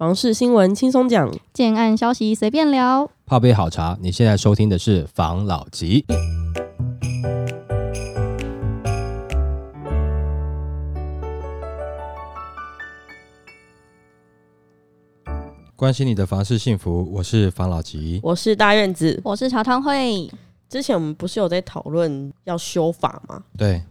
房事新闻轻松讲，建案消息随便聊。泡杯好茶，你现在收听的是房老吉。关心你的房事幸福，我是房老吉。我是大院子。我是茶汤会，之前我们不是有在讨论要修法吗？对，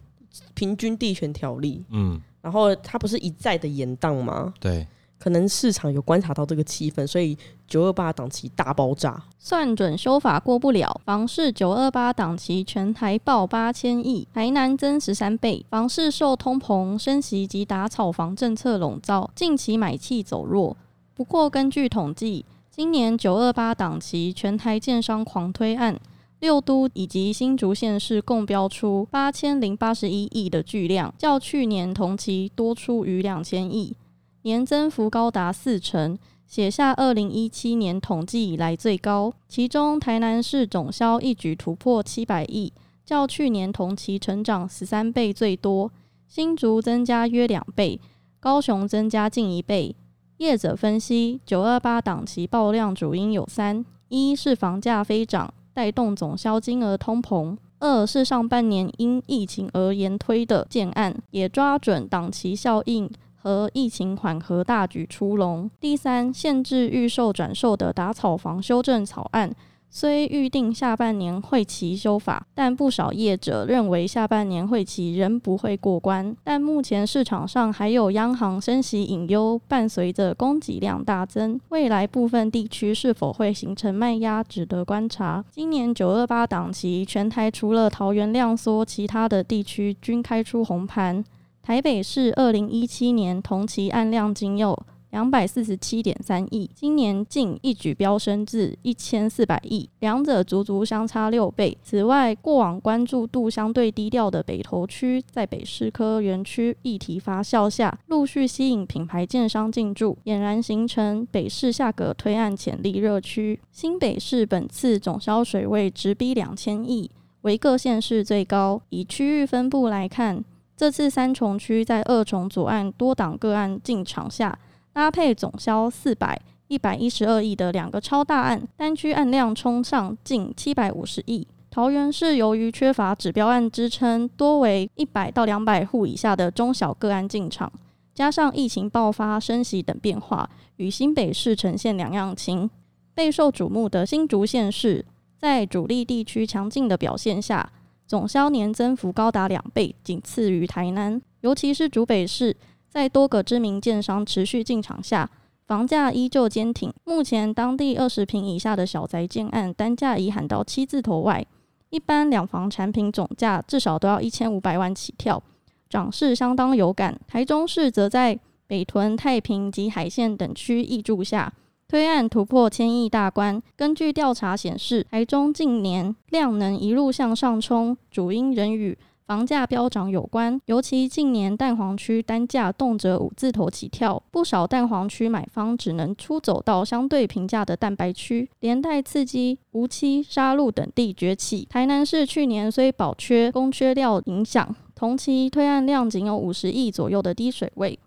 平均地权条例，嗯，然后它不是一再的延宕吗？对，可能市场有观察到这个气氛，所以九二八档期大爆炸。算准修法过不了，房市九二八档期全台报八千亿，台南增十三倍。房市受通膨、升息及打炒房政策笼罩，近期买气走弱。不过根据统计，今年九二八档期全台建商狂推案，六都以及新竹县市共标出八千零八十一亿的巨量，较去年同期多出逾两千亿，年增幅高达四成。写下二零一七年统计以来最高，其中台南市总销一举突破七百亿，较去年同期成长十三倍最多。新竹增加约两倍，高雄增加近一倍。业者分析，九二八档期爆量主因有三：一是房价飞涨，带动总销金额通膨；二是上半年因疫情而延推的建案，也抓准档期效应。和疫情缓和大举出笼。第三，限制预售转售的打草房修正草案，虽预定下半年会期修法，但不少业者认为下半年会期仍不会过关。但目前市场上还有央行升息隐忧，伴随着供给量大增，未来部分地区是否会形成卖压，值得观察。今年九二八档期，全台除了桃园量缩，其他的地区均开出红盘。台北市二零一七年同期案量仅有两百四十七点三亿，今年竟一举飙升至一千四百亿，两者足足相差六倍。此外，过往关注度相对低调的北投区，在北市科园区议题发酵下，陆续吸引品牌建商进驻，俨然形成北市下个推案潜力热区。新北市本次总销水位直逼两千亿，为各县市最高。以区域分布来看。这次三重区在二重左岸多档个案进场下，搭配总销四百、一百一十二亿的两个超大案，单区案量冲上近七百五十亿。桃园市由于缺乏指标案支撑，多为一百到两百户以下的中小个案进场，加上疫情爆发、升息等变化，与新北市呈现两样情。备受瞩目的新竹县市，在主力地区强劲的表现下。总销年增幅高达两倍，仅次于台南。尤其是竹北市，在多个知名建商持续进场下，房价依旧坚挺。目前当地二十平以下的小宅建案单价已喊到七字头外，一般两房产品总价至少都要一千五百万起跳，涨势相当有感。台中市则在北屯、太平及海线等区挹注下。推案突破千亿大关。根据调查显示，台中近年量能一路向上冲，主因仍与房价飙涨有关。尤其近年蛋黄区单价动辄五字头起跳，不少蛋黄区买方只能出走到相对平价的蛋白区，连带刺激无期、沙鹿等地崛起。台南市去年虽保缺供缺料影响，同期推案量仅有五十亿左右的低水位。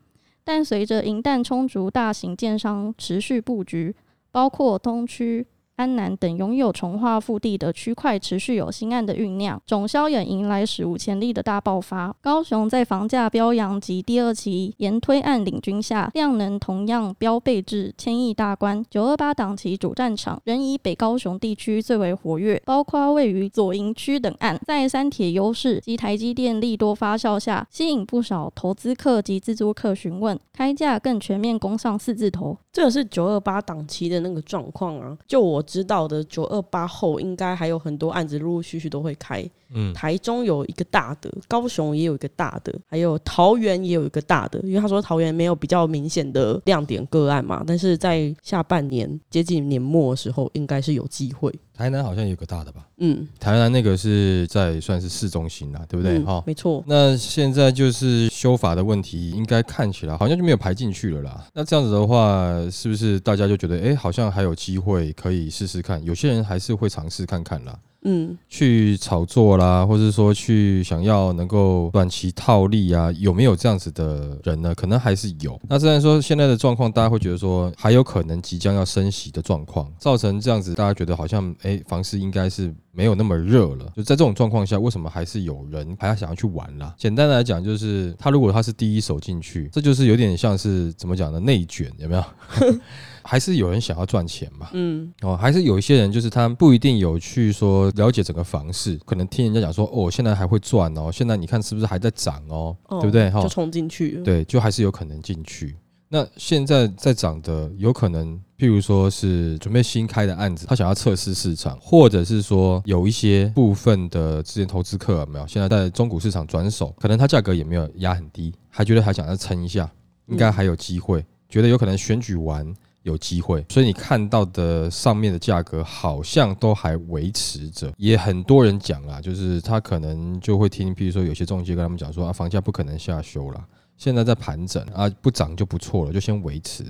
但随着银弹充足，大型建商持续布局，包括东区。安南等拥有重化腹地的区块持续有新案的酝酿，总销也迎来史无前例的大爆发。高雄在房价飙扬及第二期延推案领军下，量能同样飙倍至千亿大关。九二八档期主战场仍以北高雄地区最为活跃，包括位于左营区等案，在三铁优势及台积电利多发酵下，吸引不少投资客及自租客询问，开价更全面攻上四字头。这是九二八档期的那个状况啊，就我。知道的九二八后应该还有很多案子陆陆续续都会开。嗯，台中有一个大的，高雄也有一个大的，还有桃园也有一个大的。因为他说桃园没有比较明显的亮点个案嘛，但是在下半年接近年末的时候，应该是有机会。台南好像有个大的吧？嗯，台南那个是在算是市中心啦，对不对？哈，没错。那现在就是修法的问题，应该看起来好像就没有排进去了啦。那这样子的话，是不是大家就觉得，哎，好像还有机会可以试试看？有些人还是会尝试看看啦。嗯，去炒作啦，或者说去想要能够短期套利啊，有没有这样子的人呢？可能还是有。那虽然说现在的状况，大家会觉得说还有可能即将要升息的状况，造成这样子，大家觉得好像哎，房市应该是没有那么热了。就在这种状况下，为什么还是有人还要想要去玩啦？简单来讲，就是他如果他是第一手进去，这就是有点像是怎么讲呢？内卷有没有？还是有人想要赚钱嘛？嗯，哦，还是有一些人，就是他不一定有去说了解整个房市，可能听人家讲说，哦，现在还会赚哦，现在你看是不是还在涨哦，对不对？哈，就冲进去，对，就还是有可能进去。那现在在涨的，有可能，譬如说是准备新开的案子，他想要测试市场，或者是说有一些部分的之前投资客没有，现在在中股市场转手，可能他价格也没有压很低，还觉得还想要撑一下，应该还有机会，觉得有可能选举完。有机会，所以你看到的上面的价格好像都还维持着，也很多人讲啊，就是他可能就会听，比如说有些中介跟他们讲说啊，房价不可能下修了，现在在盘整啊，不涨就不错了，就先维持，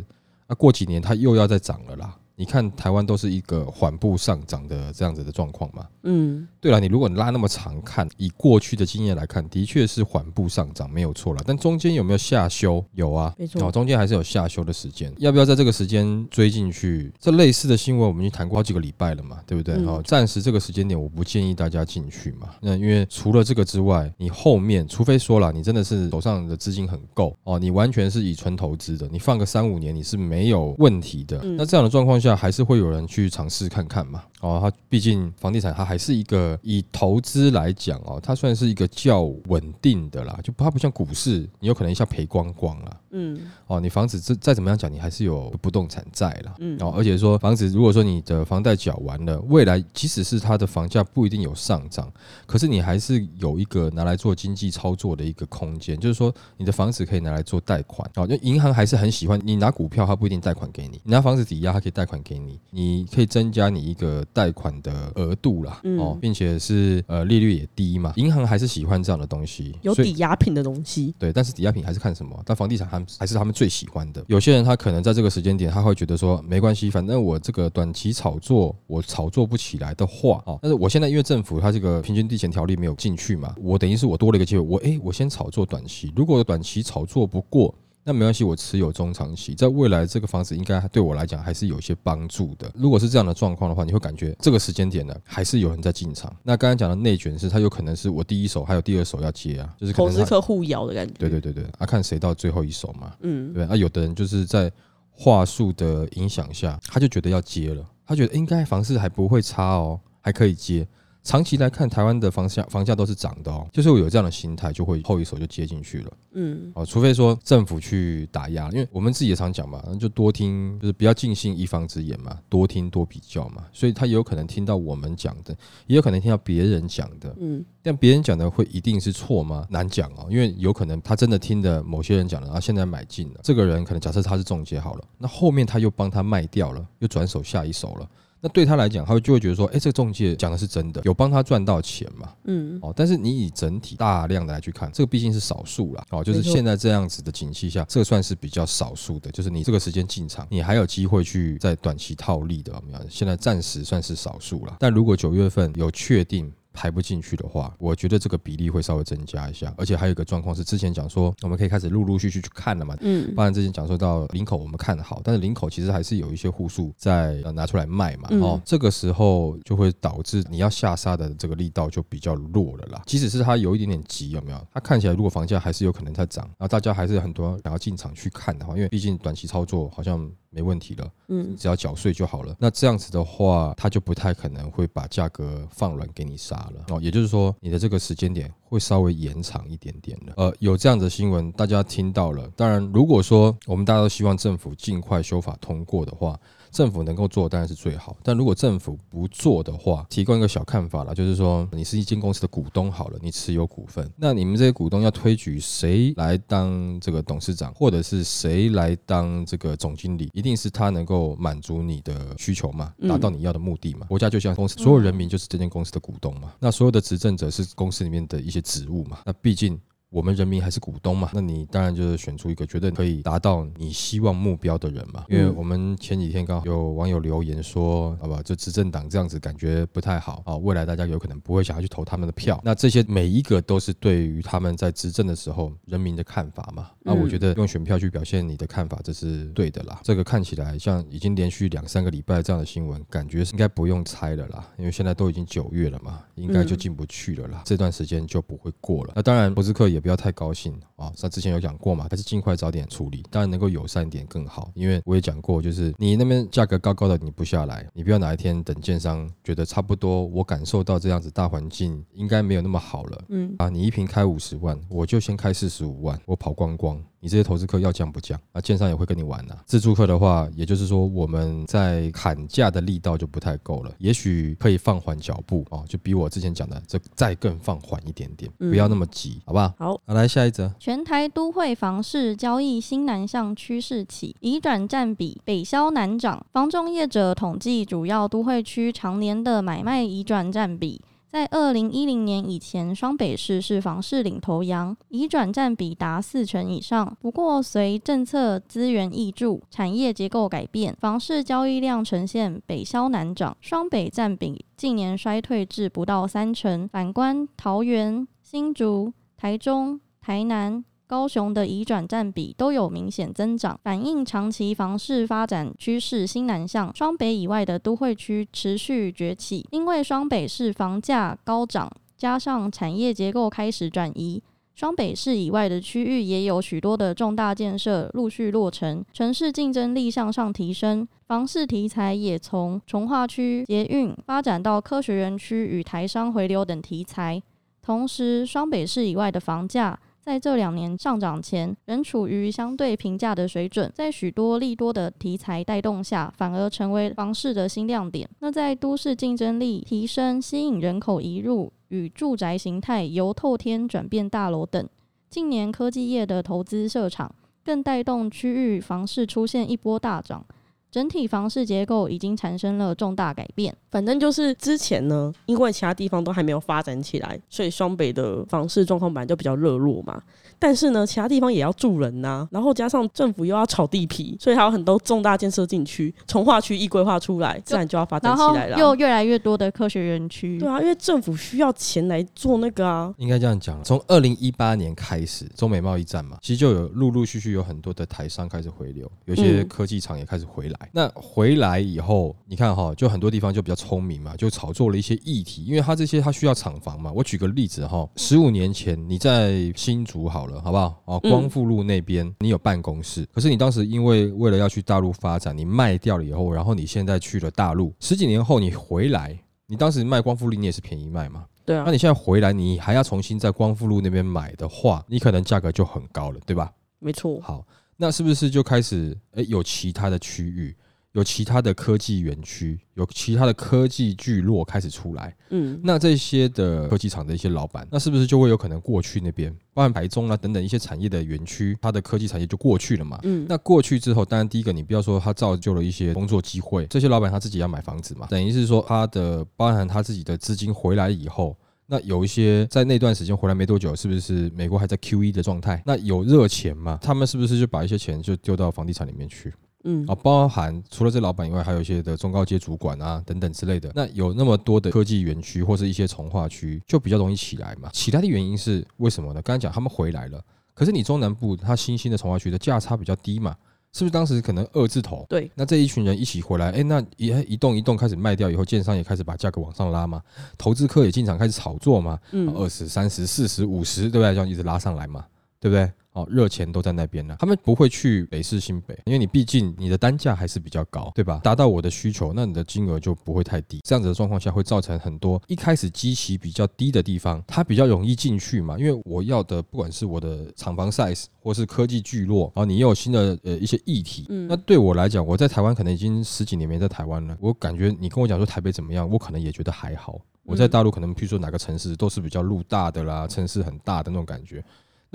啊，过几年它又要再涨了啦。你看台湾都是一个缓步上涨的这样子的状况嘛？嗯，对了，你如果拉那么长看，以过去的经验来看，的确是缓步上涨，没有错了。但中间有没有下修？有啊，没错，中间还是有下修的时间。要不要在这个时间追进去？这类似的新闻我们已经谈过好几个礼拜了嘛，对不对？哦，暂时这个时间点我不建议大家进去嘛。那因为除了这个之外，你后面除非说了你真的是手上的资金很够哦，你完全是以纯投资的，你放个三五年你是没有问题的。那这样的状况。下还是会有人去尝试看看嘛？哦，它毕竟房地产它还是一个以投资来讲哦，它算是一个较稳定的啦，就它不像股市，你有可能一下赔光光了。嗯，哦，你房子再再怎么样讲，你还是有不动产债了。嗯，哦，而且说房子如果说你的房贷缴完了，未来即使是它的房价不一定有上涨，可是你还是有一个拿来做经济操作的一个空间，就是说你的房子可以拿来做贷款。哦，就银行还是很喜欢你拿股票，它不一定贷款给你；你拿房子抵押，它可以贷。款给你，你可以增加你一个贷款的额度啦，哦，并且是呃利率也低嘛，银行还是喜欢这样的东西，有抵押品的东西，对，但是抵押品还是看什么，但房地产还还是他们最喜欢的。有些人他可能在这个时间点，他会觉得说没关系，反正我这个短期炒作我炒作不起来的话，哦，但是我现在因为政府它这个平均地权条例没有进去嘛，我等于是我多了一个机会，我哎，我先炒作短期，如果短期炒作不过。那没关系，我持有中长期，在未来这个房子应该对我来讲还是有一些帮助的。如果是这样的状况的话，你会感觉这个时间点呢，还是有人在进场。那刚才讲的内卷是，它有可能是我第一手还有第二手要接啊，就是投资客互咬的感觉。对对对对，啊，看谁到最后一手嘛。嗯，对啊，有的人就是在话术的影响下，他就觉得要接了，他觉得应该房市还不会差哦，还可以接。长期来看，台湾的房价房价都是涨的哦，就是我有这样的心态，就会后一手就接进去了。嗯，哦，除非说政府去打压，因为我们自己也常讲嘛，就多听，就是不要尽信一方之言嘛，多听多比较嘛。所以他也有可能听到我们讲的，也有可能听到别人讲的。嗯，但别人讲的会一定是错吗？难讲哦，因为有可能他真的听的某些人讲的，然后现在买进了，这个人可能假设他是中介好了，那后面他又帮他卖掉了，又转手下一手了。那对他来讲，他就会觉得说，哎，这个中介讲的是真的，有帮他赚到钱嘛？嗯，哦，但是你以整体大量的来去看，这个毕竟是少数啦，哦，就是现在这样子的景气下，这算是比较少数的，就是你这个时间进场，你还有机会去在短期套利的，我们？现在暂时算是少数了，但如果九月份有确定。排不进去的话，我觉得这个比例会稍微增加一下，而且还有一个状况是，之前讲说我们可以开始陆陆续续去看了嘛，嗯，不然之前讲说到领口我们看好，但是领口其实还是有一些户数在拿出来卖嘛，哦，这个时候就会导致你要下杀的这个力道就比较弱了啦。即使是它有一点点急，有没有？它看起来如果房价还是有可能在涨，然后大家还是很多想要进场去看的话，因为毕竟短期操作好像。没问题了，嗯，只要缴税就好了。那这样子的话，他就不太可能会把价格放软给你杀了哦。也就是说，你的这个时间点会稍微延长一点点的。呃，有这样的新闻，大家听到了。当然，如果说我们大家都希望政府尽快修法通过的话。政府能够做当然是最好，但如果政府不做的话，提供一个小看法了，就是说你是一间公司的股东好了，你持有股份，那你们这些股东要推举谁来当这个董事长，或者是谁来当这个总经理，一定是他能够满足你的需求嘛，达到你要的目的嘛。国家就像公司，所有人民就是这间公司的股东嘛，那所有的执政者是公司里面的一些职务嘛，那毕竟。我们人民还是股东嘛，那你当然就是选出一个觉得可以达到你希望目标的人嘛。因为我们前几天刚好有网友留言说，好吧，这执政党这样子感觉不太好啊，未来大家有可能不会想要去投他们的票。那这些每一个都是对于他们在执政的时候人民的看法嘛。那我觉得用选票去表现你的看法，这是对的啦。这个看起来像已经连续两三个礼拜这样的新闻，感觉是应该不用猜了啦，因为现在都已经九月了嘛，应该就进不去了啦。这段时间就不会过了。那当然，博斯克也。不要太高兴啊！像之前有讲过嘛，还是尽快早点处理，当然能够友善点更好。因为我也讲过，就是你那边价格高高的，你不下来，你不要哪一天等建商觉得差不多，我感受到这样子大环境应该没有那么好了，嗯啊，你一瓶开五十万，我就先开四十五万，我跑光光。你这些投资客要降不降？啊，建商也会跟你玩呐。自助客的话，也就是说我们在砍价的力道就不太够了，也许可以放缓脚步哦，就比我之前讲的这再更放缓一点点，不要那么急，好不好？好，好来下一则。全台都会房市交易新南向趋势起，移转占比北销南涨。房仲业者统计，主要都会区常年的买卖移转占比。在二零一零年以前，双北市是房市领头羊，移转占比达四成以上。不过，随政策资源挹注、产业结构改变，房市交易量呈现北消南涨，双北占比近年衰退至不到三成。反观桃园、新竹、台中、台南。高雄的移转占比都有明显增长，反映长期房市发展趋势新南向。双北以外的都会区持续崛起，因为双北市房价高涨，加上产业结构开始转移，双北市以外的区域也有许多的重大建设陆续落成，城市竞争力向上提升，房市题材也从从化区捷运发展到科学园区与台商回流等题材。同时，双北市以外的房价。在这两年上涨前，仍处于相对平价的水准，在许多利多的题材带动下，反而成为房市的新亮点。那在都市竞争力提升、吸引人口移入与住宅形态由透天转变大楼等，近年科技业的投资设厂，更带动区域房市出现一波大涨。整体房市结构已经产生了重大改变。反正就是之前呢，因为其他地方都还没有发展起来，所以双北的房市状况本来就比较热络嘛。但是呢，其他地方也要住人呐，然后加上政府又要炒地皮，所以还有很多重大建设进去，从化区一规划出来，自然就要发展起来了。又越来越多的科学园区。对啊，因为政府需要钱来做那个啊。应该这样讲，从二零一八年开始，中美贸易战嘛，其实就有陆陆续续有很多的台商开始回流，有些科技厂也开始回来。那回来以后，你看哈，就很多地方就比较聪明嘛，就炒作了一些议题，因为它这些它需要厂房嘛。我举个例子哈，十五年前你在新竹好了。好不好？哦，光复路那边你有办公室，可是你当时因为为了要去大陆发展，你卖掉了以后，然后你现在去了大陆，十几年后你回来，你当时卖光复路你也是便宜卖嘛？对啊。那你现在回来，你还要重新在光复路那边买的话，你可能价格就很高了，对吧？没错。好，那是不是就开始诶有其他的区域？有其他的科技园区，有其他的科技聚落开始出来，嗯，那这些的科技厂的一些老板，那是不是就会有可能过去那边，包含台中啊等等一些产业的园区，它的科技产业就过去了嘛？嗯，那过去之后，当然第一个你不要说它造就了一些工作机会，这些老板他自己要买房子嘛，等于是说他的包含他自己的资金回来以后，那有一些在那段时间回来没多久，是不是美国还在 Q E 的状态？那有热钱嘛？他们是不是就把一些钱就丢到房地产里面去？嗯啊，包含除了这老板以外，还有一些的中高阶主管啊等等之类的。那有那么多的科技园区或是一些从化区，就比较容易起来嘛。起来的原因是为什么呢？刚才讲他们回来了，可是你中南部它新兴的从化区的价差比较低嘛，是不是当时可能二字头？对，那这一群人一起回来，哎，那一一栋一栋开始卖掉以后，建商也开始把价格往上拉嘛，投资客也进场开始炒作嘛，嗯，二十、三十、四十、五十，对不对？这样一直拉上来嘛，对不对？哦，热钱都在那边呢，他们不会去北市新北，因为你毕竟你的单价还是比较高，对吧？达到我的需求，那你的金额就不会太低。这样子的状况下，会造成很多一开始基期比较低的地方，它比较容易进去嘛。因为我要的不管是我的厂房 size 或是科技聚落，然后你又有新的呃一些议题，那对我来讲，我在台湾可能已经十几年没在台湾了，我感觉你跟我讲说台北怎么样，我可能也觉得还好。我在大陆可能譬如说哪个城市都是比较路大的啦，城市很大的那种感觉。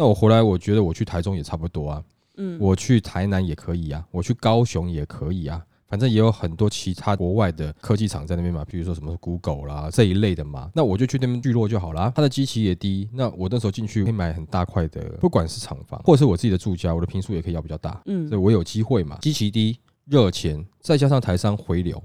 那我回来，我觉得我去台中也差不多啊，嗯，我去台南也可以啊，我去高雄也可以啊，反正也有很多其他国外的科技厂在那边嘛，比如说什么 Google 啦这一类的嘛，那我就去那边聚落就好啦。它的机器也低，那我那时候进去可以买很大块的，不管是厂房或者是我自己的住家，我的平数也可以要比较大，嗯，所以我有机会嘛，机器低，热钱，再加上台商回流。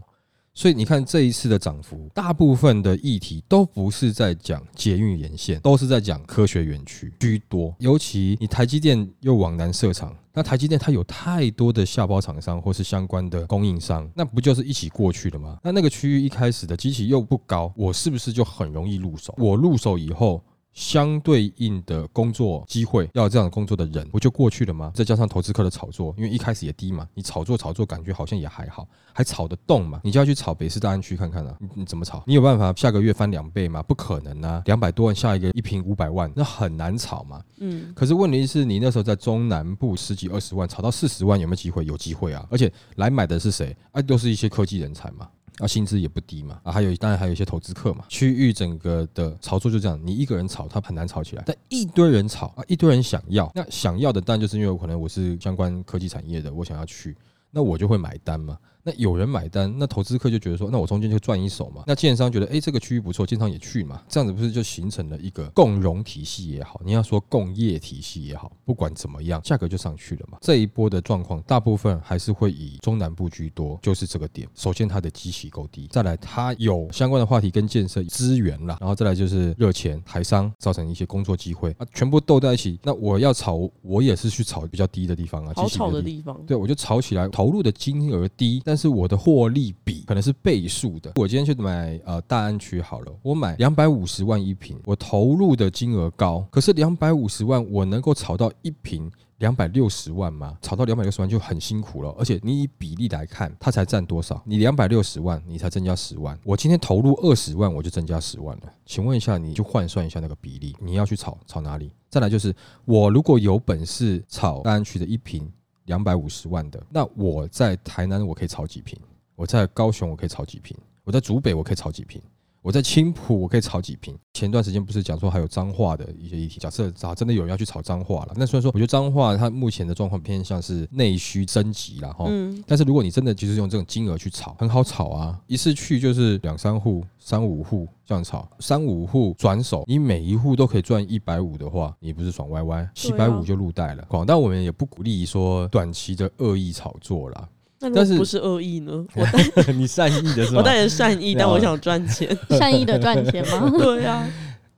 所以你看这一次的涨幅，大部分的议题都不是在讲捷运沿线，都是在讲科学园区居多。尤其你台积电又往南设厂，那台积电它有太多的下包厂商或是相关的供应商，那不就是一起过去的吗？那那个区域一开始的机器又不高，我是不是就很容易入手？我入手以后。相对应的工作机会，要这样工作的人，不就过去了吗？再加上投资客的炒作，因为一开始也低嘛，你炒作炒作，感觉好像也还好，还炒得动嘛，你就要去炒北市大安区看看啊，你你怎么炒？你有办法下个月翻两倍吗？不可能啊，两百多万下一个一平五百万，那很难炒嘛。嗯。可是问题是你那时候在中南部十几二十万炒到四十万，有没有机会？有机会啊！而且来买的是谁？啊，都是一些科技人才嘛。啊，薪资也不低嘛，啊，还有当然还有一些投资客嘛。区域整个的炒作就这样，你一个人炒，它很难炒起来。但一堆人炒啊，一堆人想要，那想要的当然就是因为我可能我是相关科技产业的，我想要去，那我就会买单嘛。那有人买单，那投资客就觉得说，那我中间就赚一手嘛。那建商觉得，哎，这个区域不错，建商也去嘛，这样子不是就形成了一个共融体系也好，你要说共业体系也好，不管怎么样，价格就上去了嘛。这一波的状况，大部分还是会以中南部居多，就是这个点。首先它的基期够低，再来它有相关的话题跟建设资源啦，然后再来就是热钱台商造成一些工作机会啊，全部斗在一起。那我要炒，我也是去炒比较低的地方啊，好炒的地方。对，我就炒起来，投入的金额低。但但是我的获利比可能是倍数的。我今天去买呃大安区好了，我买两百五十万一平，我投入的金额高，可是两百五十万我能够炒到一平两百六十万吗？炒到两百六十万就很辛苦了。而且你以比例来看，它才占多少？你两百六十万，你才增加十万。我今天投入二十万，我就增加十万了。请问一下，你就换算一下那个比例，你要去炒炒哪里？再来就是，我如果有本事炒大安区的一平。两百五十万的，那我在台南我可以炒几瓶？我在高雄我可以炒几瓶？我在竹北我可以炒几瓶？我在青浦我可以炒几瓶？前段时间不是讲说还有脏话的一些议题，假设啊真的有人要去炒脏话了，那虽然说我觉得脏话它目前的状况偏向是内需升级了哈，但是如果你真的就是用这种金额去炒，很好炒啊，一次去就是两三户、三五户这样炒，三五户转手，你每一户都可以赚一百五的话，你不是爽歪歪？七百五就入袋了。广但我们也不鼓励说短期的恶意炒作啦。但是不是恶意呢？我 你善意的是吗？我当然善意，但我想赚钱。善意的赚钱吗？对呀，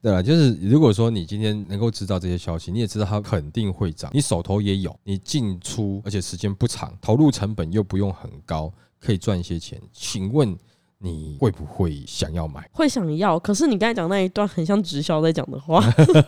对啊，就是如果说你今天能够知道这些消息，你也知道它肯定会涨，你手头也有，你进出而且时间不长，投入成本又不用很高，可以赚一些钱。请问？你会不会想要买？会想要，可是你刚才讲那一段很像直销在讲的话。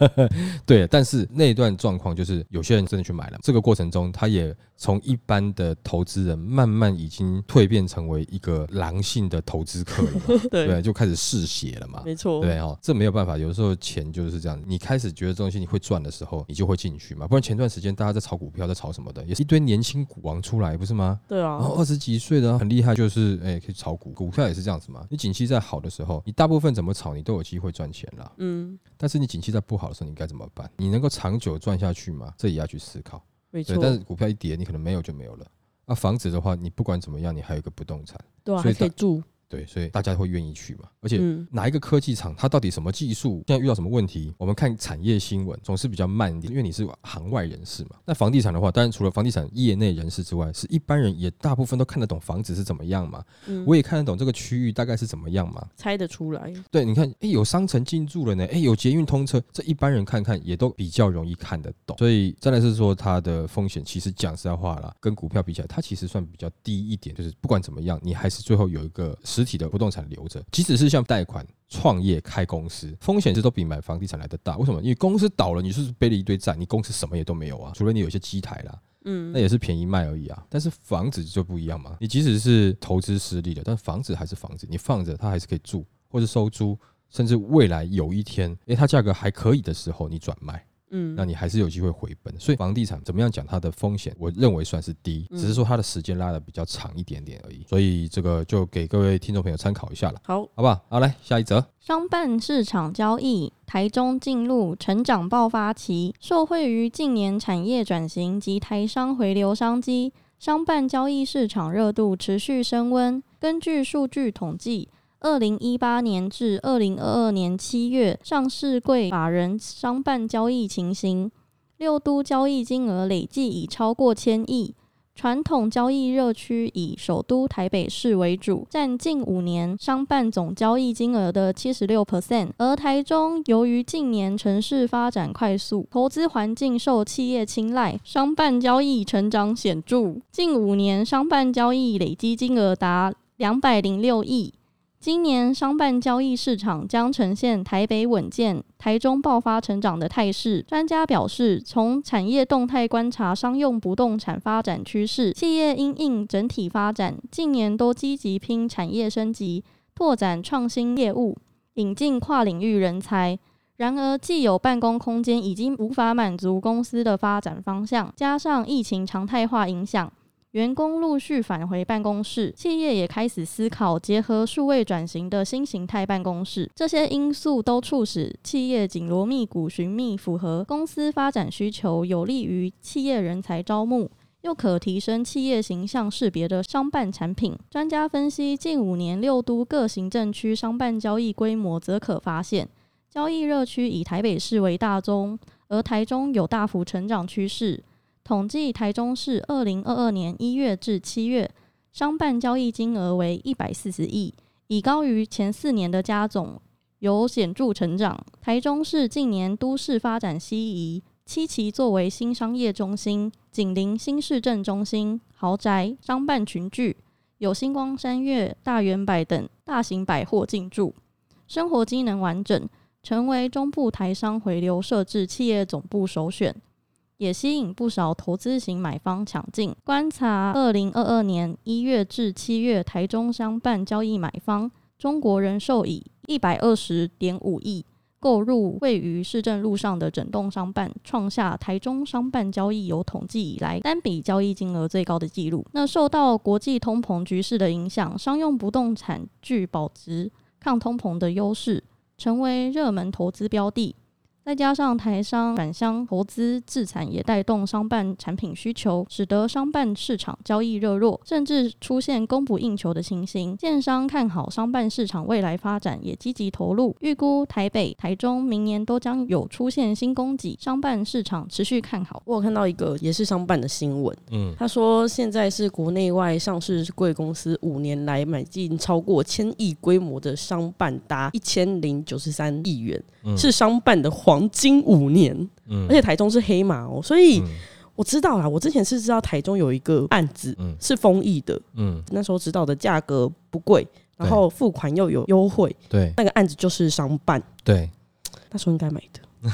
对，但是那一段状况就是有些人真的去买了，这个过程中他也从一般的投资人慢慢已经蜕变成为一个狼性的投资客了，对，就开始嗜血了嘛。没错，对哦，这没有办法，有时候钱就是这样，你开始觉得这东西你会赚的时候，你就会进去嘛。不然前段时间大家在炒股票，在炒什么的，也是一堆年轻股王出来，不是吗？对啊，然后二十几岁的很厉害，就是哎可以炒股，股票也是。是这样子嘛？你景气在好的时候，你大部分怎么炒，你都有机会赚钱了。嗯，但是你景气在不好的时候，你该怎么办？你能够长久赚下去吗？这也要去思考。没错，但是股票一跌，你可能没有就没有了。那房子的话，你不管怎么样，你还有一个不动产，对，还可以住。对，所以大家会愿意去嘛？而且哪一个科技厂，它到底什么技术，现在遇到什么问题？我们看产业新闻总是比较慢一点，因为你是行外人士嘛。那房地产的话，当然除了房地产业内人士之外，是一般人也大部分都看得懂房子是怎么样嘛。嗯，我也看得懂这个区域大概是怎么样嘛，猜得出来。对，你看，哎，有商城进驻了呢，哎，有捷运通车，这一般人看看也都比较容易看得懂。所以再来是说，它的风险其实讲实在话了，跟股票比起来，它其实算比较低一点。就是不管怎么样，你还是最后有一个实体的不动产。留着，即使是像贷款、创业、开公司，风险是都比买房地产来的大。为什么？因为公司倒了，你是背了一堆债，你公司什么也都没有啊，除了你有些机台啦，嗯，那也是便宜卖而已啊。但是房子就不一样嘛，你即使是投资失利的，但房子还是房子，你放着它还是可以住，或者收租，甚至未来有一天，诶，它价格还可以的时候，你转卖。嗯，那你还是有机会回本，所以房地产怎么样讲它的风险，我认为算是低，只是说它的时间拉的比较长一点点而已。所以这个就给各位听众朋友参考一下了。好，好不好？好，来下一则。商办市场交易，台中进入成长爆发期，受惠于近年产业转型及台商回流商机。商办交易市场热度持续升温。根据数据统计，二零一八年至二零二二年七月，上市柜法人商办交易情形，六都交易金额累计已超过千亿。传统交易热区以首都台北市为主，占近五年商办总交易金额的七十六 percent。而台中由于近年城市发展快速，投资环境受企业青睐，商办交易成长显著。近五年商办交易累积金额达两百零六亿。今年商办交易市场将呈现台北稳健、台中爆发成长的态势。专家表示，从产业动态观察商用不动产发展趋势，企业因应整体发展，近年都积极拼产业升级、拓展创新业务、引进跨领域人才。然而，既有办公空间已经无法满足公司的发展方向，加上疫情常态化影响。员工陆续返回办公室，企业也开始思考结合数位转型的新形态办公室。这些因素都促使企业紧锣密鼓寻觅符合公司发展需求、有利于企业人才招募又可提升企业形象识别的商办产品。专家分析，近五年六都各行政区商办交易规模，则可发现交易热区以台北市为大宗，而台中有大幅成长趋势。统计台中市二零二二年一月至七月商办交易金额为一百四十亿，已高于前四年的加总，有显著成长。台中市近年都市发展西移，七期作为新商业中心，紧邻新市镇中心，豪宅商办群聚，有星光三月、大圆百等大型百货进驻，生活机能完整，成为中部台商回流设置企业总部首选。也吸引不少投资型买方抢进。观察二零二二年一月至七月台中商办交易买方，中国人寿以一百二十点五亿购入位于市政路上的整栋商办，创下台中商办交易有统计以来单笔交易金额最高的纪录。那受到国际通膨局势的影响，商用不动产具保值、抗通膨的优势，成为热门投资标的。再加上台商返乡投资自产，也带动商办产品需求，使得商办市场交易热络，甚至出现供不应求的情形。建商看好商办市场未来发展，也积极投入，预估台北、台中明年都将有出现新供给，商办市场持续看好。我有看到一个也是商办的新闻，嗯，他说现在是国内外上市贵公司五年来买进超过千亿规模的商办达一千零九十三亿元，是商办的黄。黄金五年，嗯，而且台中是黑马哦，所以我知道啦。我之前是知道台中有一个案子，嗯，是丰益的，嗯，那时候知道的价格不贵，然后付款又有优惠，对，那个案子就是商办，对，那时候应该买的。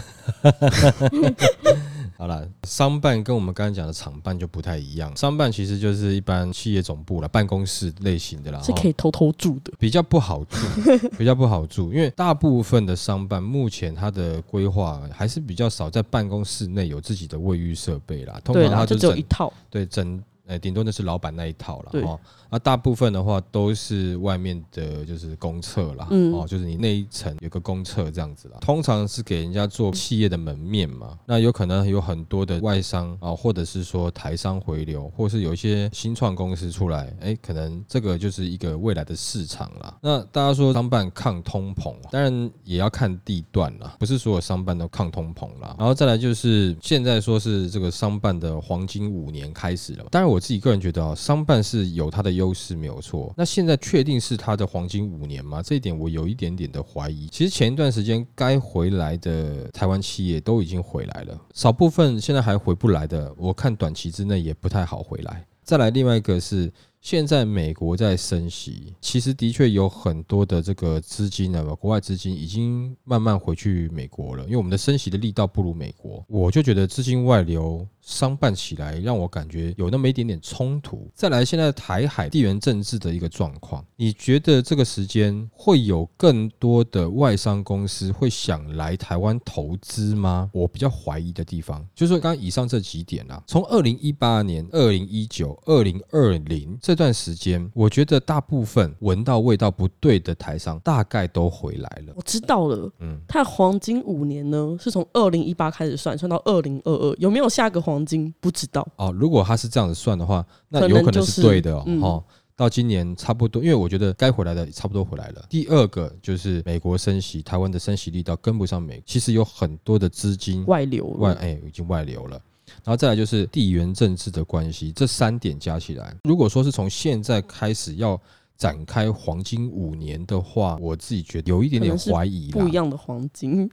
好了，商办跟我们刚才讲的厂办就不太一样。商办其实就是一般企业总部了，办公室类型的啦，是可以偷偷住的，比较不好住，比较不好住，因为大部分的商办目前它的规划还是比较少，在办公室内有自己的卫浴设备啦，通常它就只有一套，对整。呃，顶多那是老板那一套了哦。那大部分的话都是外面的，就是公厕啦，哦，就是你那一层有个公厕这样子啦。通常是给人家做企业的门面嘛。那有可能有很多的外商啊，或者是说台商回流，或是有一些新创公司出来，哎，可能这个就是一个未来的市场啦。那大家说商办抗通膨，当然也要看地段啦，不是所有商办都抗通膨啦。然后再来就是现在说是这个商办的黄金五年开始了，当然我。我自己个人觉得啊，商办是有它的优势，没有错。那现在确定是它的黄金五年吗？这一点我有一点点的怀疑。其实前一段时间该回来的台湾企业都已经回来了，少部分现在还回不来的，我看短期之内也不太好回来。再来另外一个是。现在美国在升息，其实的确有很多的这个资金呢，国外资金已经慢慢回去美国了。因为我们的升息的力道不如美国，我就觉得资金外流商办起来，让我感觉有那么一点点冲突。再来，现在台海地缘政治的一个状况，你觉得这个时间会有更多的外商公司会想来台湾投资吗？我比较怀疑的地方，就是说刚刚以上这几点啊，从二零一八年、二零一九、二零二零这。这段时间，我觉得大部分闻到味道不对的台商大概都回来了。我知道了，嗯，它黄金五年呢是从二零一八开始算，算到二零二二，有没有下个黄金不知道哦。如果他是这样子算的话，那有可能是对的哦。到今年差不多，因为我觉得该回来的差不多回来了。第二个就是美国升息，台湾的升息力道跟不上美，其实有很多的资金外流，外哎已经外流了。然后再来就是地缘政治的关系，这三点加起来，如果说是从现在开始要。展开黄金五年的话，我自己觉得有一点点怀疑不一样的黄金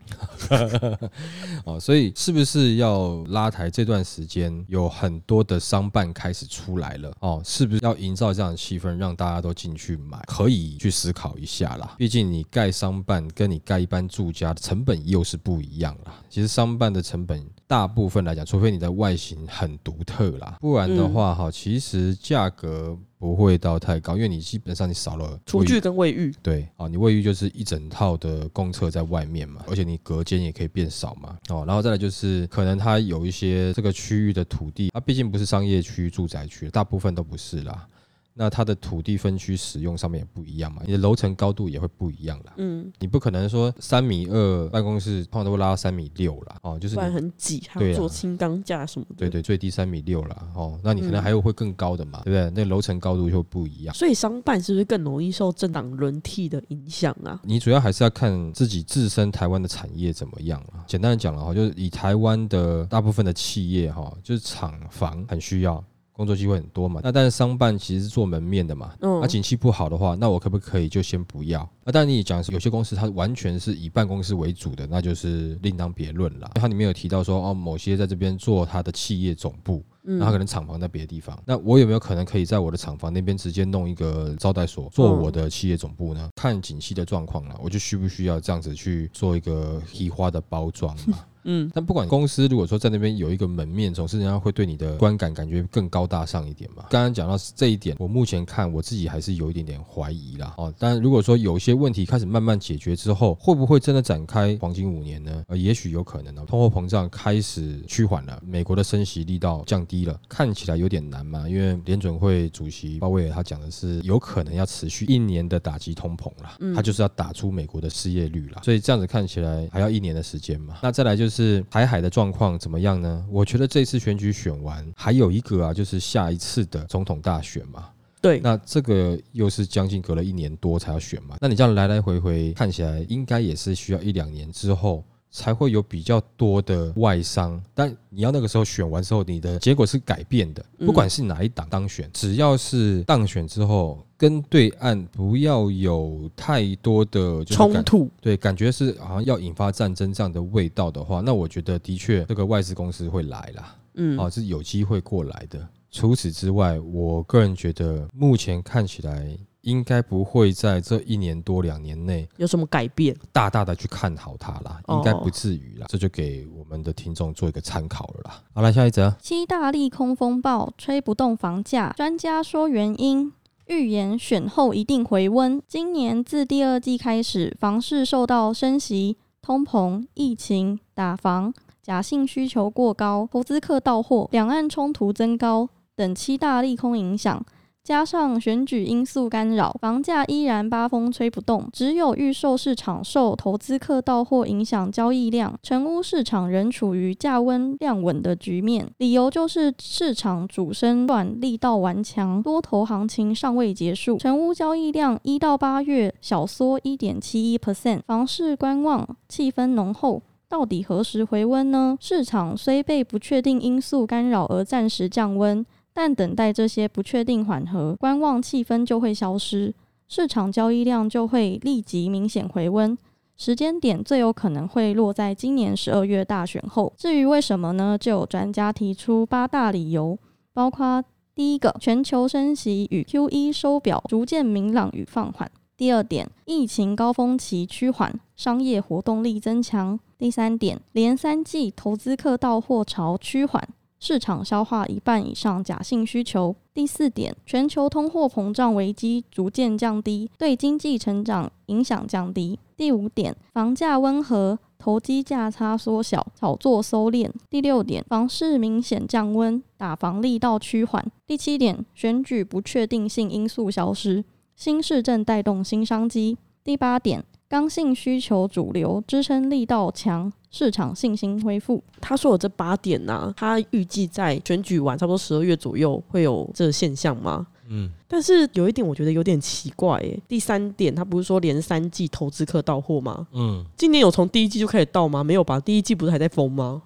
哦，所以是不是要拉抬这段时间有很多的商办开始出来了哦？是不是要营造这样的气氛，让大家都进去买？可以去思考一下啦。毕竟你盖商办跟你盖一般住家的成本又是不一样啦。其实商办的成本大部分来讲，除非你的外形很独特啦，不然的话哈，其实价格。不会到太高，因为你基本上你少了厨具跟卫浴，对，啊，你卫浴就是一整套的公厕在外面嘛，而且你隔间也可以变少嘛，哦，然后再来就是可能它有一些这个区域的土地，它毕竟不是商业区、住宅区，大部分都不是啦。那它的土地分区使用上面也不一样嘛，你的楼层高度也会不一样啦。嗯，你不可能说三米二办公室通常都会拉到三米六啦。哦，就是不然很挤，还要做轻钢架什么的。对对，最低三米六啦。哦，那你可能还有会更高的嘛，对不对？那楼层高度就不一样。所以商办是不是更容易受政党轮替的影响啊？你主要还是要看自己自身台湾的产业怎么样啊。简单的讲了哈，就是以台湾的大部分的企业哈，就是厂房很需要。工作机会很多嘛，那但是商办其实是做门面的嘛，那景气不好的话，那我可不可以就先不要？那但你讲有些公司它完全是以办公室为主的，那就是另当别论了。它里面有提到说哦，某些在这边做它的企业总部，那他可能厂房在别的地方，那我有没有可能可以在我的厂房那边直接弄一个招待所做我的企业总部呢？看景气的状况了，我就需不需要这样子去做一个提花的包装嘛？嗯，但不管公司如果说在那边有一个门面，总是人家会对你的观感感觉更高大上一点嘛。刚刚讲到这一点，我目前看我自己还是有一点点怀疑啦。哦，但如果说有一些问题开始慢慢解决之后，会不会真的展开黄金五年呢？呃，也许有可能呢。通货膨胀开始趋缓了，美国的升息力道降低了，看起来有点难嘛。因为联准会主席鲍威尔他讲的是有可能要持续一年的打击通膨了，他就是要打出美国的失业率了。所以这样子看起来还要一年的时间嘛。那再来就是。是台海的状况怎么样呢？我觉得这次选举选完，还有一个啊，就是下一次的总统大选嘛。对，那这个又是将近隔了一年多才要选嘛。那你这样来来回回看起来，应该也是需要一两年之后才会有比较多的外商。但你要那个时候选完之后，你的结果是改变的，不管是哪一党当选，只要是当选之后。跟对岸不要有太多的冲突，对，感觉是好像要引发战争这样的味道的话，那我觉得的确这个外资公司会来啦，嗯，哦，是有机会过来的。除此之外，我个人觉得目前看起来应该不会在这一年多两年内有什么改变，大大的去看好它啦，应该不至于啦。这就给我们的听众做一个参考了啦。好了，下一则，七大利空风暴吹不动房价，专家说原因。预言选后一定回温。今年自第二季开始，房市受到升息、通膨、疫情、打房、假性需求过高、投资客到货、两岸冲突增高等七大利空影响。加上选举因素干扰，房价依然八风吹不动。只有预售市场受投资客到货影响，交易量，成屋市场仍处于价温量稳的局面。理由就是市场主升段力道顽强，多头行情尚未结束。成屋交易量一到八月小缩一点七一 percent，房市观望气氛浓厚。到底何时回温呢？市场虽被不确定因素干扰而暂时降温。但等待这些不确定缓和，观望气氛就会消失，市场交易量就会立即明显回温。时间点最有可能会落在今年十二月大选后。至于为什么呢？就有专家提出八大理由，包括第一个，全球升息与 Q E 收表逐渐明朗与放缓；第二点，疫情高峰期趋缓，商业活动力增强；第三点，连三季投资客到货潮趋缓。市场消化一半以上假性需求。第四点，全球通货膨胀危机逐渐降低，对经济成长影响降低。第五点，房价温和，投机价差缩小，炒作收敛。第六点，房市明显降温，打房力道趋缓。第七点，选举不确定性因素消失，新市政带动新商机。第八点，刚性需求主流支撑力道强。市场信心恢复。他说有这八点呢，他预计在选举完差不多十二月左右会有这个现象吗？嗯，但是有一点我觉得有点奇怪诶。第三点，他不是说连三季投资客到货吗？嗯，今年有从第一季就开始到吗？没有吧？第一季不是还在封吗？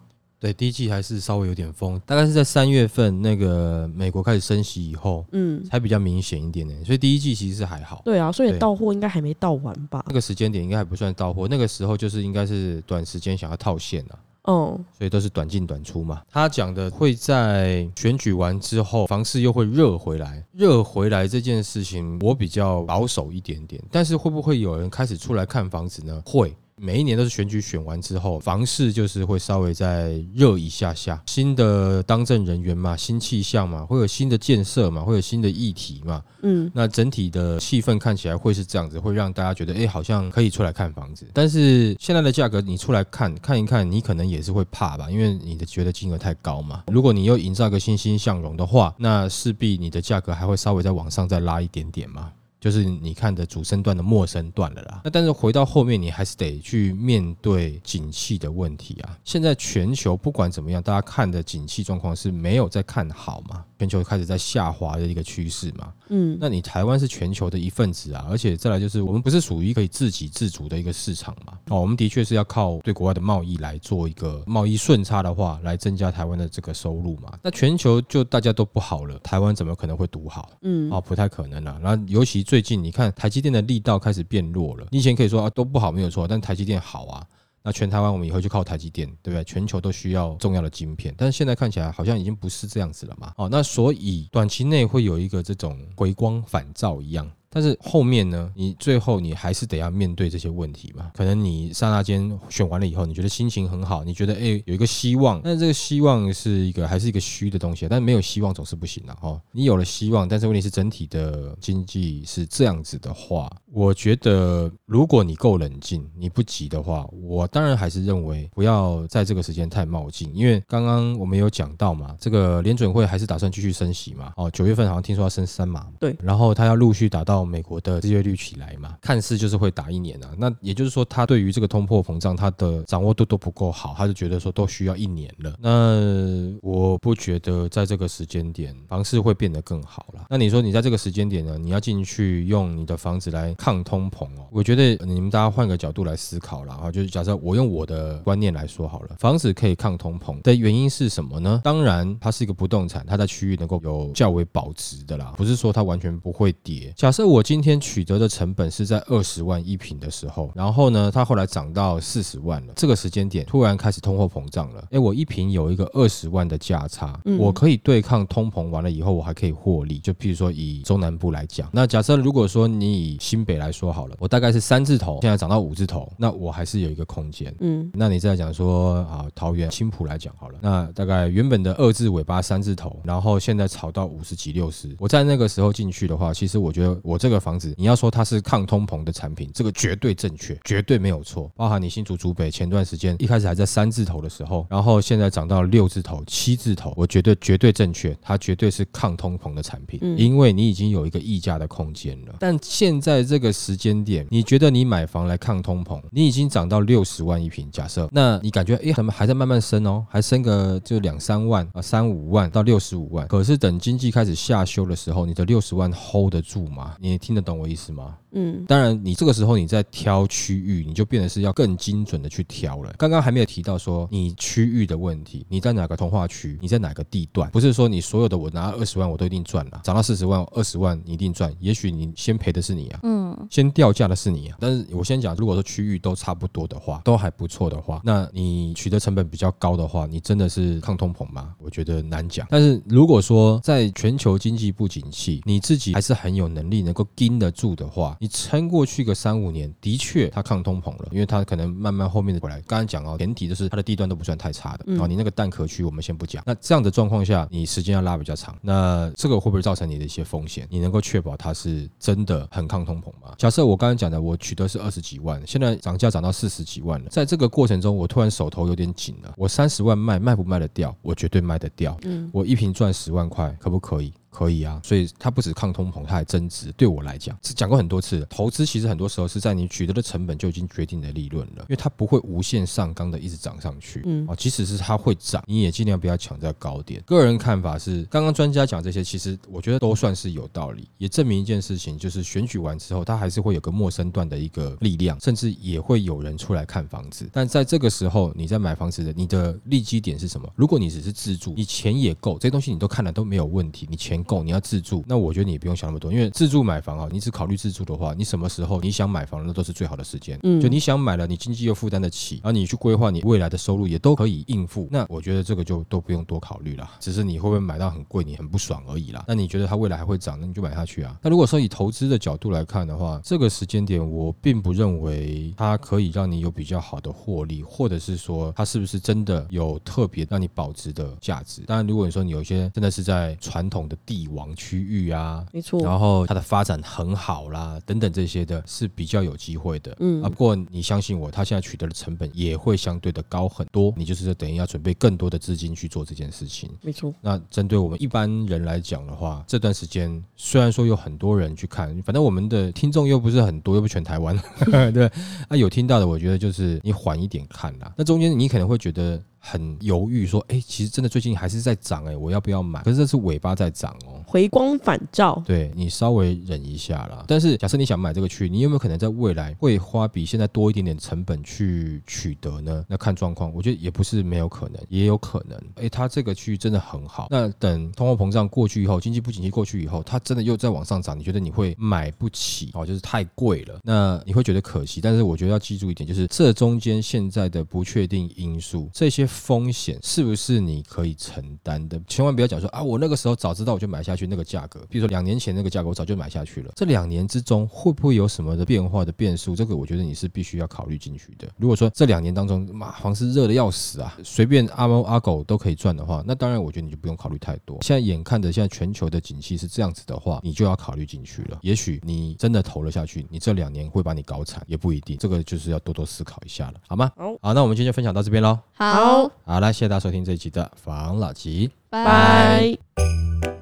对，第一季还是稍微有点疯，大概是在三月份那个美国开始升息以后，嗯，才比较明显一点呢。所以第一季其实是还好。对啊，所以到货应该还没到完吧？那个时间点应该还不算到货，那个时候就是应该是短时间想要套现啊。哦，所以都是短进短出嘛。他讲的会在选举完之后，房市又会热回来。热回来这件事情，我比较保守一点点。但是会不会有人开始出来看房子呢？会。每一年都是选举选完之后，房市就是会稍微再热一下下，新的当政人员嘛，新气象嘛，会有新的建设嘛，会有新的议题嘛，嗯，那整体的气氛看起来会是这样子，会让大家觉得，哎，好像可以出来看房子。但是现在的价格，你出来看看一看，你可能也是会怕吧，因为你的觉得金额太高嘛。如果你又营造个欣欣向荣的话，那势必你的价格还会稍微再往上再拉一点点嘛。就是你看的主升段的末升段了啦。那但是回到后面，你还是得去面对景气的问题啊。现在全球不管怎么样，大家看的景气状况是没有在看好嘛？全球开始在下滑的一个趋势嘛。嗯，那你台湾是全球的一份子啊，而且再来就是我们不是属于可以自给自足的一个市场嘛。哦，我们的确是要靠对国外的贸易来做一个贸易顺差的话，来增加台湾的这个收入嘛。那全球就大家都不好了，台湾怎么可能会独好？嗯，哦，不太可能了。然后尤其最最近你看台积电的力道开始变弱了。你以前可以说啊都不好没有错，但台积电好啊。那全台湾我们以后就靠台积电，对不对？全球都需要重要的晶片，但是现在看起来好像已经不是这样子了嘛。哦，那所以短期内会有一个这种回光返照一样。但是后面呢？你最后你还是得要面对这些问题嘛？可能你刹那间选完了以后，你觉得心情很好，你觉得哎有一个希望，但是这个希望是一个还是一个虚的东西，但是没有希望总是不行的哦。你有了希望，但是问题是整体的经济是这样子的话，我觉得如果你够冷静，你不急的话，我当然还是认为不要在这个时间太冒进，因为刚刚我们有讲到嘛，这个联准会还是打算继续升息嘛。哦，九月份好像听说要升三码，对，然后他要陆续达到。美国的失业率起来嘛，看似就是会打一年啊。那也就是说，他对于这个通货膨胀，他的掌握度都不够好，他就觉得说都需要一年了。那我不觉得在这个时间点房市会变得更好了。那你说你在这个时间点呢，你要进去用你的房子来抗通膨哦？我觉得你们大家换个角度来思考了哈，就是假设我用我的观念来说好了，房子可以抗通膨的原因是什么呢？当然，它是一个不动产，它在区域能够有较为保值的啦，不是说它完全不会跌。假设我。我今天取得的成本是在二十万一平的时候，然后呢，它后来涨到四十万了。这个时间点突然开始通货膨胀了，哎，我一平有一个二十万的价差，我可以对抗通膨，完了以后我还可以获利。就譬如说以中南部来讲，那假设如果说你以新北来说好了，我大概是三字头，现在涨到五字头，那我还是有一个空间。嗯，那你再讲说啊，桃园青浦来讲好了，那大概原本的二字尾巴三字头，然后现在炒到五十几六十，我在那个时候进去的话，其实我觉得我。这个房子，你要说它是抗通膨的产品，这个绝对正确，绝对没有错。包含你新竹竹北前段时间一开始还在三字头的时候，然后现在涨到六字头、七字头，我觉得绝对正确，它绝对是抗通膨的产品，因为你已经有一个溢价的空间了。但现在这个时间点，你觉得你买房来抗通膨，你已经涨到六十万一平，假设，那你感觉哎，怎么还在慢慢升哦，还升个就两三万啊，三五万到六十五万。可是等经济开始下修的时候，你的六十万 hold 得住吗？你？听得懂我意思吗？嗯，当然，你这个时候你在挑区域，你就变得是要更精准的去挑了。刚刚还没有提到说你区域的问题，你在哪个通化区，你在哪个地段，不是说你所有的我拿二十万我都一定赚了，涨到四十万、二十万你一定赚，也许你先赔的是你啊，嗯，先掉价的是你啊。但是我先讲，如果说区域都差不多的话，都还不错的话，那你取得成本比较高的话，你真的是抗通膨吗？我觉得难讲。但是如果说在全球经济不景气，你自己还是很有能力能够。盯得住的话，你撑过去个三五年，的确它抗通膨了，因为它可能慢慢后面的回来。刚刚讲哦，前提就是它的地段都不算太差的啊。你那个蛋壳区我们先不讲。那这样的状况下，你时间要拉比较长，那这个会不会造成你的一些风险？你能够确保它是真的很抗通膨吗。假设我刚刚讲的，我取得是二十几万，现在涨价涨到四十几万了，在这个过程中，我突然手头有点紧了，我三十万卖卖不卖得掉？我绝对卖得掉。嗯，我一瓶赚十万块，可不可以？可以啊，所以它不止抗通膨，它还增值。对我来讲，是讲过很多次，投资其实很多时候是在你取得的成本就已经决定你的利润了，因为它不会无限上纲的一直涨上去。嗯，啊，即使是它会涨，你也尽量不要抢在高点。个人看法是，刚刚专家讲这些，其实我觉得都算是有道理，也证明一件事情，就是选举完之后，它还是会有个陌生段的一个力量，甚至也会有人出来看房子。但在这个时候，你在买房子的，你的利基点是什么？如果你只是自住，你钱也够，这些东西你都看了都没有问题，你钱够，你要自住。那我觉得你不用想那么多，因为自住买房啊，你只考虑自住的话，你什么时候你想买房，那都是最好的时间。嗯，就你想买了，你经济又负担得起，然后你去规划你未来的收入也都可以应付。那我觉得这个就都不用多考虑了，只是你会不会买到很贵，你很不爽而已啦。那你觉得它未来还会涨，那你就买下去啊。那如果说以投资的角度来看的话，这个时间点我并不认为它可以让你有比较好的获利，或者是说它是不是真的有特别让你保值的价值。当然，如果你说你有一些真的是在传统的帝王区域啊，没错，然后它的发展很好啦，等等这些的是比较有机会的。嗯啊，不过你相信我，它现在取得的成本也会相对的高很多。你就是等于要准备更多的资金去做这件事情。没错。那针对我们一般人来讲的话，这段时间虽然说有很多人去看，反正我们的听众又不是很多，又不全台湾，对。啊，有听到的，我觉得就是你缓一点看啦。那中间你可能会觉得。很犹豫，说：“哎，其实真的最近还是在涨，哎，我要不要买？可是这是尾巴在涨哦，回光返照。对你稍微忍一下啦。但是假设你想买这个区，你有没有可能在未来会花比现在多一点点成本去取得呢？那看状况，我觉得也不是没有可能，也有可能。哎，它这个区域真的很好。那等通货膨胀过去以后，经济不景气过去以后，它真的又在往上涨，你觉得你会买不起哦？就是太贵了，那你会觉得可惜。但是我觉得要记住一点，就是这中间现在的不确定因素，这些。风险是不是你可以承担的？千万不要讲说啊，我那个时候早知道我就买下去那个价格，比如说两年前那个价格我早就买下去了。这两年之中会不会有什么的变化的变数？这个我觉得你是必须要考虑进去的。如果说这两年当中，妈房是热的要死啊，随便阿猫阿狗都可以赚的话，那当然我觉得你就不用考虑太多。现在眼看着现在全球的景气是这样子的话，你就要考虑进去了。也许你真的投了下去，你这两年会把你搞惨，也不一定。这个就是要多多思考一下了，好吗？好，好，那我们今天就分享到这边喽。好。好，了，谢谢大家收听这一集的防老吉，拜。